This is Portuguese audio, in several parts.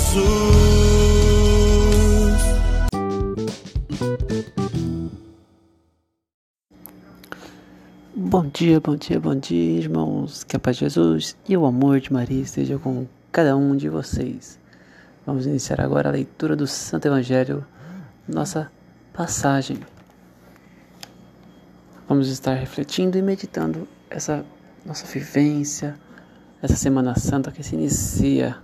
Jesus. Bom dia, bom dia, bom dia, irmãos. Que a paz de Jesus e o amor de Maria esteja com cada um de vocês. Vamos iniciar agora a leitura do Santo Evangelho, nossa passagem. Vamos estar refletindo e meditando essa nossa vivência, essa Semana Santa que se inicia.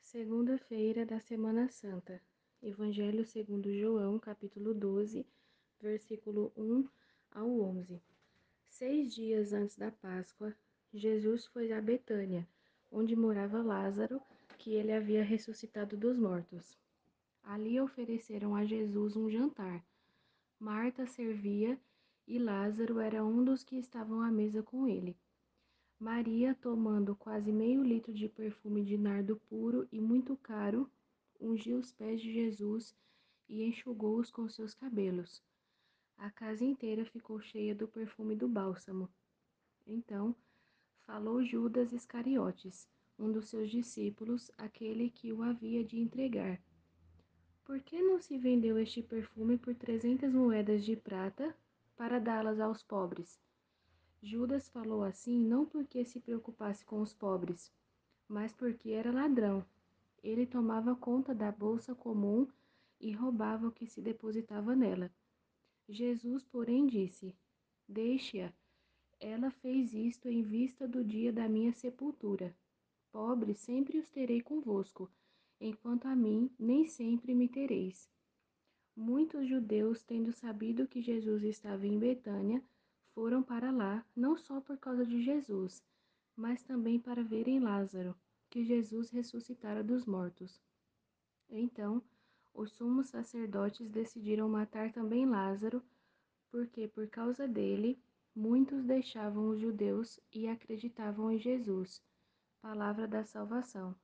Segunda-feira da Semana Santa. Evangelho segundo João, capítulo 12, versículo 1 ao 11. Seis dias antes da Páscoa, Jesus foi a Betânia, onde morava Lázaro, que ele havia ressuscitado dos mortos. Ali ofereceram a Jesus um jantar. Marta servia e Lázaro era um dos que estavam à mesa com ele. Maria, tomando quase meio litro de perfume de nardo puro e muito caro, ungiu os pés de Jesus e enxugou-os com seus cabelos. A casa inteira ficou cheia do perfume do bálsamo. Então, falou Judas Iscariotes, um dos seus discípulos, aquele que o havia de entregar. Por que não se vendeu este perfume por trezentas moedas de prata para dá-las aos pobres? Judas falou assim não porque se preocupasse com os pobres, mas porque era ladrão. Ele tomava conta da bolsa comum e roubava o que se depositava nela. Jesus, porém, disse: Deixe-a. Ela fez isto em vista do dia da minha sepultura. Pobres sempre os terei convosco, enquanto a mim nem sempre me tereis. Muitos judeus, tendo sabido que Jesus estava em Betânia, foram para lá, não só por causa de Jesus, mas também para verem Lázaro, que Jesus ressuscitara dos mortos. Então, os sumos sacerdotes decidiram matar também Lázaro, porque por causa dele muitos deixavam os judeus e acreditavam em Jesus. Palavra da salvação.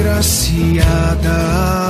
Agraciada.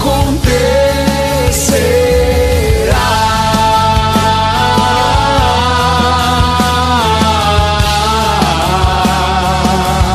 acontecer.